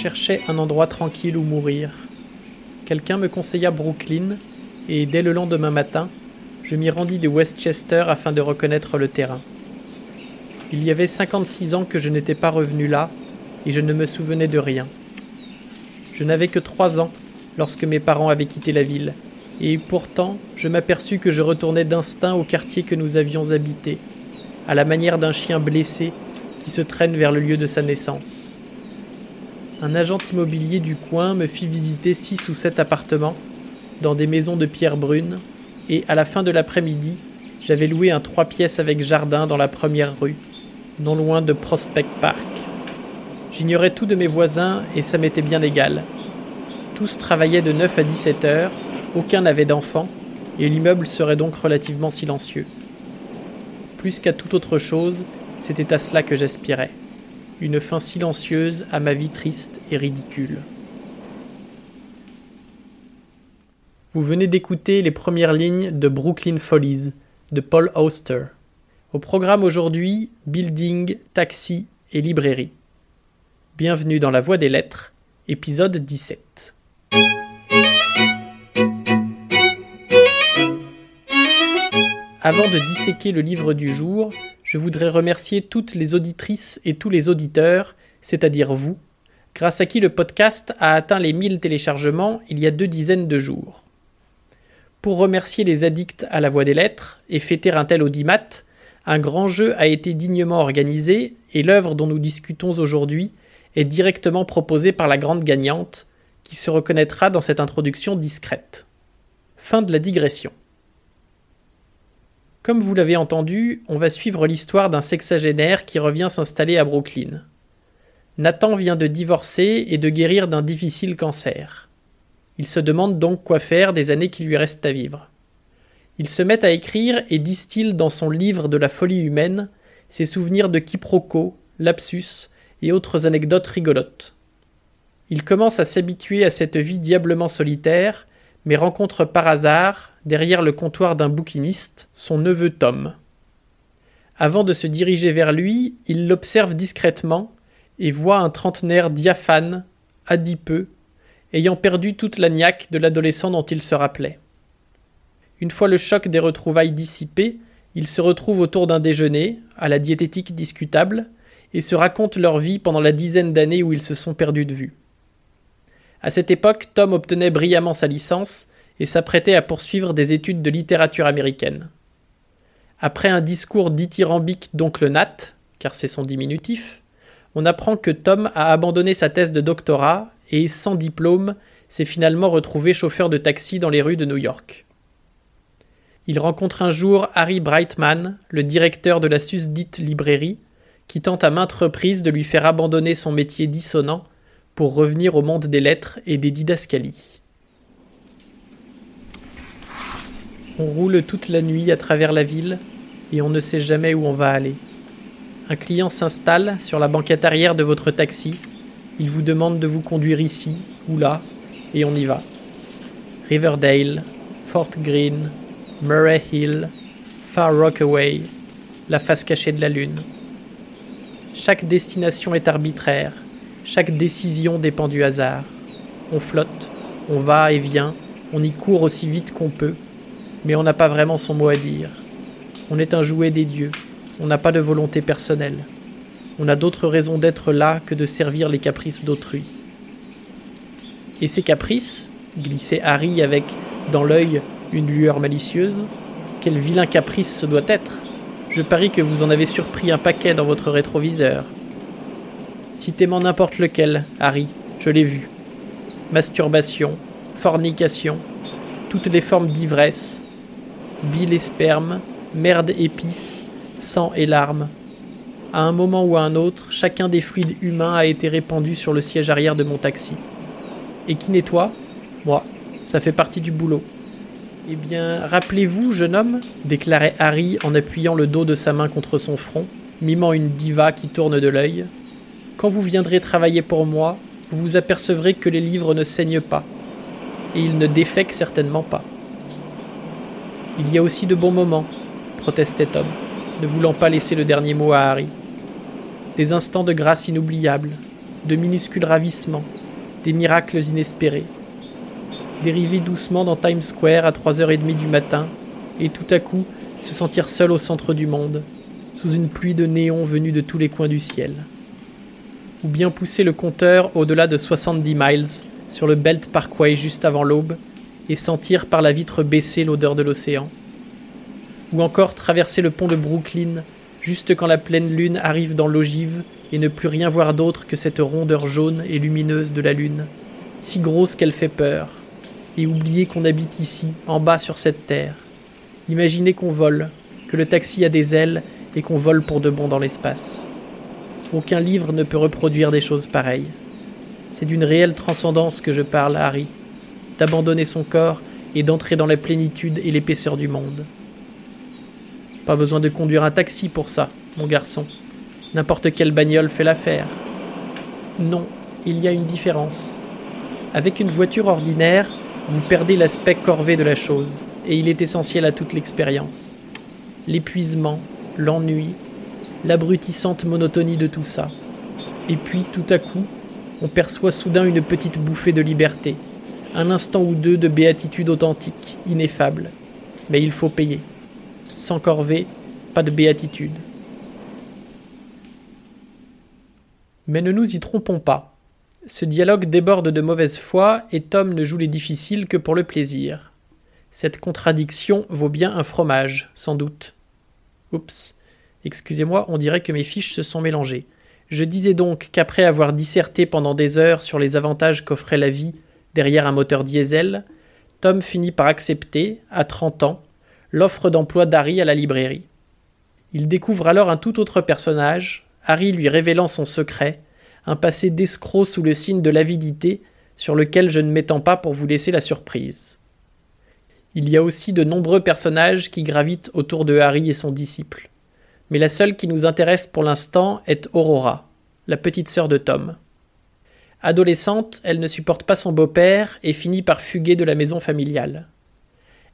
cherchais un endroit tranquille où mourir. Quelqu'un me conseilla Brooklyn, et dès le lendemain matin, je m'y rendis de Westchester afin de reconnaître le terrain. Il y avait 56 ans que je n'étais pas revenu là, et je ne me souvenais de rien. Je n'avais que trois ans lorsque mes parents avaient quitté la ville, et pourtant je m'aperçus que je retournais d'instinct au quartier que nous avions habité, à la manière d'un chien blessé qui se traîne vers le lieu de sa naissance. Un agent immobilier du coin me fit visiter six ou sept appartements dans des maisons de pierre brune, et à la fin de l'après-midi, j'avais loué un trois pièces avec jardin dans la première rue, non loin de Prospect Park. J'ignorais tout de mes voisins et ça m'était bien égal. Tous travaillaient de 9 à 17 heures, aucun n'avait d'enfants, et l'immeuble serait donc relativement silencieux. Plus qu'à toute autre chose, c'était à cela que j'aspirais. Une fin silencieuse à ma vie triste et ridicule. Vous venez d'écouter les premières lignes de Brooklyn Follies de Paul Auster. Au programme aujourd'hui, building, taxi et librairie. Bienvenue dans La Voie des Lettres, épisode 17. Avant de disséquer le livre du jour, je voudrais remercier toutes les auditrices et tous les auditeurs, c'est-à-dire vous, grâce à qui le podcast a atteint les 1000 téléchargements il y a deux dizaines de jours. Pour remercier les addicts à la voie des lettres et fêter un tel audimat, un grand jeu a été dignement organisé et l'œuvre dont nous discutons aujourd'hui est directement proposée par la grande gagnante, qui se reconnaîtra dans cette introduction discrète. Fin de la digression. Comme vous l'avez entendu, on va suivre l'histoire d'un sexagénaire qui revient s'installer à Brooklyn. Nathan vient de divorcer et de guérir d'un difficile cancer. Il se demande donc quoi faire des années qui lui restent à vivre. Il se met à écrire et distille dans son livre de la folie humaine ses souvenirs de quiproquos, lapsus et autres anecdotes rigolotes. Il commence à s'habituer à cette vie diablement solitaire, mais rencontre par hasard, derrière le comptoir d'un bouquiniste, son neveu Tom. Avant de se diriger vers lui, il l'observe discrètement et voit un trentenaire diaphane, adipeux, ayant perdu toute la niaque de l'adolescent dont il se rappelait. Une fois le choc des retrouvailles dissipé, ils se retrouvent autour d'un déjeuner, à la diététique discutable, et se racontent leur vie pendant la dizaine d'années où ils se sont perdus de vue. À cette époque, Tom obtenait brillamment sa licence et s'apprêtait à poursuivre des études de littérature américaine. Après un discours dithyrambique d'oncle Nat, car c'est son diminutif, on apprend que Tom a abandonné sa thèse de doctorat et, sans diplôme, s'est finalement retrouvé chauffeur de taxi dans les rues de New York. Il rencontre un jour Harry Brightman, le directeur de la susdite librairie, qui tente à maintes reprises de lui faire abandonner son métier dissonant pour revenir au monde des lettres et des didascalies. On roule toute la nuit à travers la ville et on ne sait jamais où on va aller. Un client s'installe sur la banquette arrière de votre taxi, il vous demande de vous conduire ici ou là, et on y va. Riverdale, Fort Greene, Murray Hill, Far Rockaway, la face cachée de la Lune. Chaque destination est arbitraire, chaque décision dépend du hasard. On flotte, on va et vient, on y court aussi vite qu'on peut, mais on n'a pas vraiment son mot à dire. On est un jouet des dieux, on n'a pas de volonté personnelle. On a d'autres raisons d'être là que de servir les caprices d'autrui. Et ces caprices, glissait Harry avec, dans l'œil, une lueur malicieuse Quel vilain caprice ce doit être? Je parie que vous en avez surpris un paquet dans votre rétroviseur. Citez-moi n'importe lequel, Harry, je l'ai vu. Masturbation, fornication, toutes les formes d'ivresse, bile et sperme, merde épice, sang et larmes. À un moment ou à un autre, chacun des fluides humains a été répandu sur le siège arrière de mon taxi. Et qui nettoie Moi. Ça fait partie du boulot. Eh bien, rappelez-vous, jeune homme, déclarait Harry en appuyant le dos de sa main contre son front, mimant une diva qui tourne de l'œil. Quand vous viendrez travailler pour moi, vous vous apercevrez que les livres ne saignent pas. Et ils ne défèquent certainement pas. Il y a aussi de bons moments, protestait Tom, ne voulant pas laisser le dernier mot à Harry. Des instants de grâce inoubliables, de minuscules ravissements, des miracles inespérés. Dériver doucement dans Times Square à 3h30 du matin, et tout à coup se sentir seul au centre du monde, sous une pluie de néons venus de tous les coins du ciel. Ou bien pousser le compteur au-delà de 70 miles sur le Belt Parkway juste avant l'aube et sentir par la vitre baissée l'odeur de l'océan. Ou encore traverser le pont de Brooklyn juste quand la pleine lune arrive dans l'ogive et ne plus rien voir d'autre que cette rondeur jaune et lumineuse de la lune, si grosse qu'elle fait peur, et oublier qu'on habite ici, en bas sur cette terre. Imaginez qu'on vole, que le taxi a des ailes et qu'on vole pour de bon dans l'espace. Aucun livre ne peut reproduire des choses pareilles. C'est d'une réelle transcendance que je parle, Harry, d'abandonner son corps et d'entrer dans la plénitude et l'épaisseur du monde. Pas besoin de conduire un taxi pour ça, mon garçon. N'importe quelle bagnole fait l'affaire. Non, il y a une différence. Avec une voiture ordinaire, vous perdez l'aspect corvé de la chose, et il est essentiel à toute l'expérience. L'épuisement, l'ennui, l'abrutissante monotonie de tout ça. Et puis, tout à coup, on perçoit soudain une petite bouffée de liberté, un instant ou deux de béatitude authentique, ineffable. Mais il faut payer. Sans corvée, pas de béatitude. Mais ne nous y trompons pas. Ce dialogue déborde de mauvaise foi et Tom ne joue les difficiles que pour le plaisir. Cette contradiction vaut bien un fromage, sans doute. Oups. Excusez-moi, on dirait que mes fiches se sont mélangées. Je disais donc qu'après avoir disserté pendant des heures sur les avantages qu'offrait la vie derrière un moteur diesel, Tom finit par accepter, à 30 ans, l'offre d'emploi d'Harry à la librairie. Il découvre alors un tout autre personnage, Harry lui révélant son secret, un passé d'escroc sous le signe de l'avidité, sur lequel je ne m'étends pas pour vous laisser la surprise. Il y a aussi de nombreux personnages qui gravitent autour de Harry et son disciple mais la seule qui nous intéresse pour l'instant est Aurora, la petite sœur de Tom. Adolescente, elle ne supporte pas son beau-père et finit par fuguer de la maison familiale.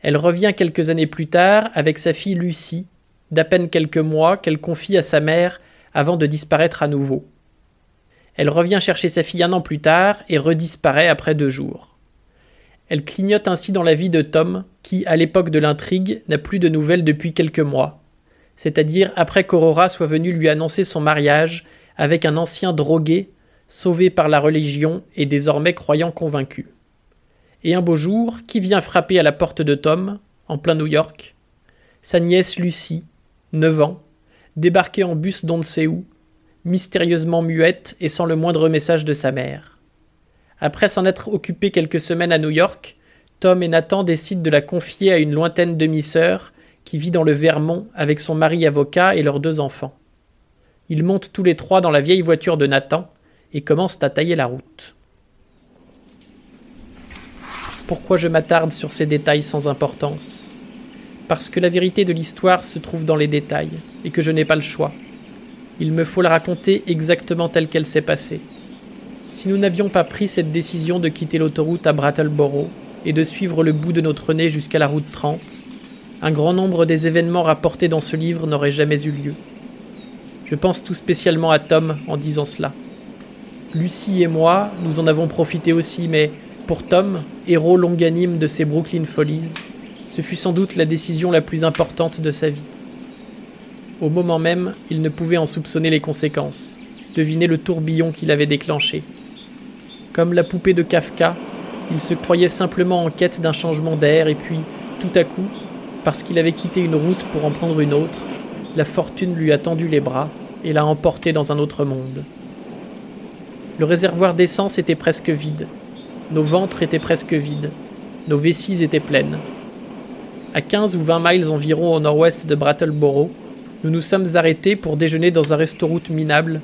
Elle revient quelques années plus tard avec sa fille Lucie, d'à peine quelques mois, qu'elle confie à sa mère avant de disparaître à nouveau. Elle revient chercher sa fille un an plus tard et redisparaît après deux jours. Elle clignote ainsi dans la vie de Tom, qui, à l'époque de l'intrigue, n'a plus de nouvelles depuis quelques mois, c'est-à-dire après qu'Aurora soit venue lui annoncer son mariage avec un ancien drogué, sauvé par la religion et désormais croyant convaincu. Et un beau jour, qui vient frapper à la porte de Tom, en plein New York? Sa nièce Lucie, neuf ans, débarquée en bus d'on ne sait où, mystérieusement muette et sans le moindre message de sa mère. Après s'en être occupé quelques semaines à New York, Tom et Nathan décident de la confier à une lointaine demi-sœur qui vit dans le Vermont avec son mari avocat et leurs deux enfants. Ils montent tous les trois dans la vieille voiture de Nathan et commencent à tailler la route. Pourquoi je m'attarde sur ces détails sans importance? Parce que la vérité de l'histoire se trouve dans les détails et que je n'ai pas le choix. Il me faut la raconter exactement telle qu'elle s'est passée. Si nous n'avions pas pris cette décision de quitter l'autoroute à Brattleboro et de suivre le bout de notre nez jusqu'à la route 30, un grand nombre des événements rapportés dans ce livre n'auraient jamais eu lieu. Je pense tout spécialement à Tom en disant cela. Lucie et moi, nous en avons profité aussi, mais pour Tom, héros longanime de ses Brooklyn Follies, ce fut sans doute la décision la plus importante de sa vie. Au moment même, il ne pouvait en soupçonner les conséquences, deviner le tourbillon qu'il avait déclenché. Comme la poupée de Kafka, il se croyait simplement en quête d'un changement d'air et puis, tout à coup, parce qu'il avait quitté une route pour en prendre une autre, la fortune lui a tendu les bras et l'a emporté dans un autre monde. Le réservoir d'essence était presque vide, nos ventres étaient presque vides, nos vessies étaient pleines. À 15 ou 20 miles environ au nord-ouest de Brattleboro, nous nous sommes arrêtés pour déjeuner dans un restaurant minable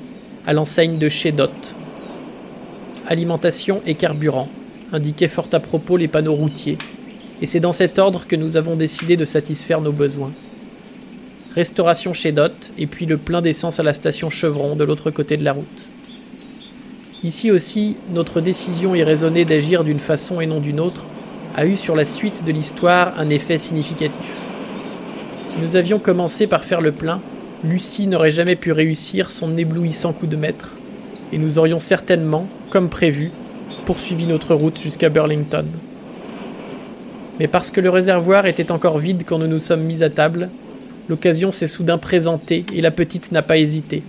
à l'enseigne de chez Dot. Alimentation et carburant, indiquaient fort à propos les panneaux routiers, et c'est dans cet ordre que nous avons décidé de satisfaire nos besoins. Restauration chez Dot, et puis le plein d'essence à la station Chevron de l'autre côté de la route. Ici aussi, notre décision irraisonnée d'agir d'une façon et non d'une autre a eu sur la suite de l'histoire un effet significatif. Si nous avions commencé par faire le plein, Lucie n'aurait jamais pu réussir son éblouissant coup de maître. et nous aurions certainement, comme prévu, poursuivi notre route jusqu'à Burlington. Mais parce que le réservoir était encore vide quand nous nous sommes mis à table, l'occasion s'est soudain présentée et la petite n'a pas hésité.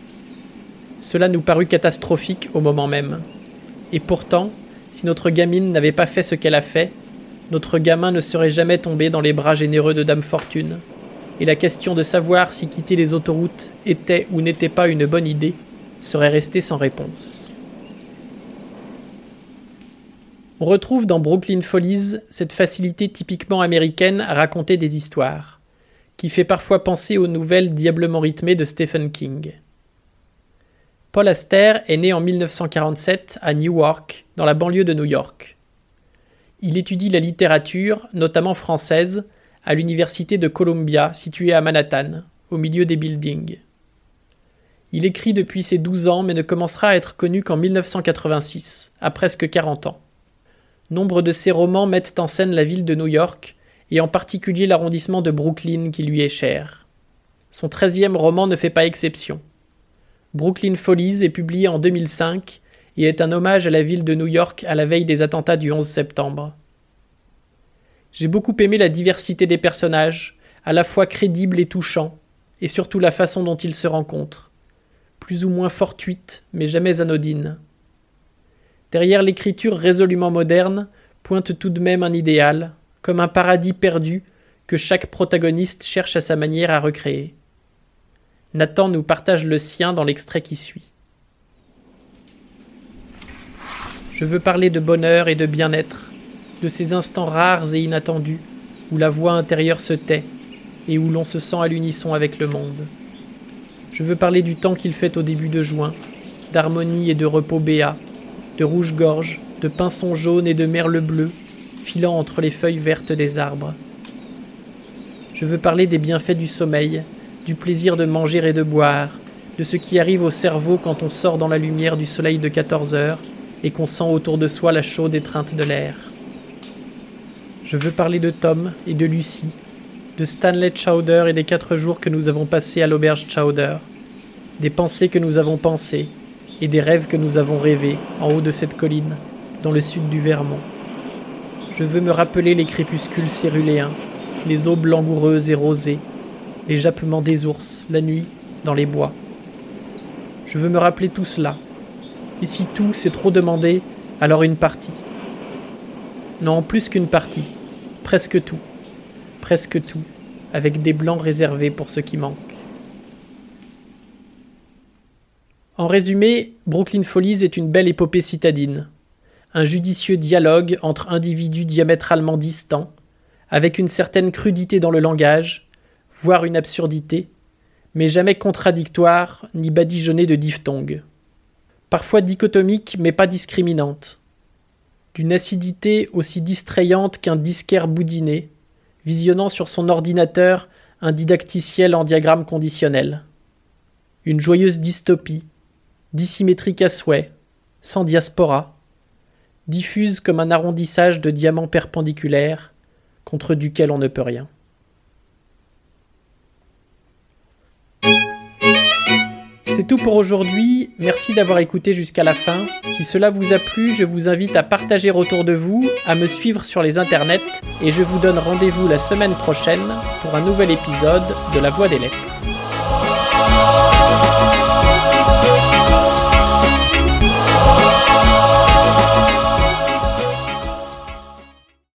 Cela nous parut catastrophique au moment même. Et pourtant, si notre gamine n'avait pas fait ce qu'elle a fait, notre gamin ne serait jamais tombé dans les bras généreux de Dame Fortune. Et la question de savoir si quitter les autoroutes était ou n'était pas une bonne idée serait restée sans réponse. On retrouve dans Brooklyn Follies cette facilité typiquement américaine à raconter des histoires, qui fait parfois penser aux nouvelles diablement rythmées de Stephen King. Paul Aster est né en 1947 à Newark, dans la banlieue de New York. Il étudie la littérature, notamment française, à l'université de Columbia, située à Manhattan, au milieu des buildings. Il écrit depuis ses 12 ans mais ne commencera à être connu qu'en 1986, à presque 40 ans. Nombre de ses romans mettent en scène la ville de New York, et en particulier l'arrondissement de Brooklyn qui lui est cher. Son treizième roman ne fait pas exception. Brooklyn Follies est publié en 2005 et est un hommage à la ville de New York à la veille des attentats du 11 septembre. J'ai beaucoup aimé la diversité des personnages, à la fois crédibles et touchants, et surtout la façon dont ils se rencontrent, plus ou moins fortuite, mais jamais anodine. Derrière l'écriture résolument moderne pointe tout de même un idéal, comme un paradis perdu que chaque protagoniste cherche à sa manière à recréer. Nathan nous partage le sien dans l'extrait qui suit. Je veux parler de bonheur et de bien-être, de ces instants rares et inattendus où la voix intérieure se tait et où l'on se sent à l'unisson avec le monde. Je veux parler du temps qu'il fait au début de juin, d'harmonie et de repos béat, de rouge-gorge, de pinsons jaunes et de merle bleu, filant entre les feuilles vertes des arbres. Je veux parler des bienfaits du sommeil, du plaisir de manger et de boire, de ce qui arrive au cerveau quand on sort dans la lumière du soleil de 14 heures et qu'on sent autour de soi la chaude étreinte de l'air. Je veux parler de Tom et de Lucie, de Stanley Chowder et des quatre jours que nous avons passés à l'auberge Chowder, des pensées que nous avons pensées, et des rêves que nous avons rêvés en haut de cette colline, dans le sud du Vermont. Je veux me rappeler les crépuscules céruléens, les eaux langoureuses et rosées, les jappements des ours, la nuit, dans les bois. Je veux me rappeler tout cela. Et si tout c'est trop demandé, alors une partie. Non, plus qu'une partie. Presque tout. Presque tout. Avec des blancs réservés pour ce qui manque. En résumé, Brooklyn Follies est une belle épopée citadine, un judicieux dialogue entre individus diamétralement distants, avec une certaine crudité dans le langage, voire une absurdité, mais jamais contradictoire ni badigeonné de diphtongues. Parfois dichotomique mais pas discriminante. D'une acidité aussi distrayante qu'un disquaire boudiné, visionnant sur son ordinateur un didacticiel en diagramme conditionnel. Une joyeuse dystopie, dissymétrique à souhait, sans diaspora, diffuse comme un arrondissage de diamants perpendiculaires contre duquel on ne peut rien. C'est tout pour aujourd'hui, merci d'avoir écouté jusqu'à la fin. Si cela vous a plu, je vous invite à partager autour de vous, à me suivre sur les internets, et je vous donne rendez-vous la semaine prochaine pour un nouvel épisode de La Voix des Lettres.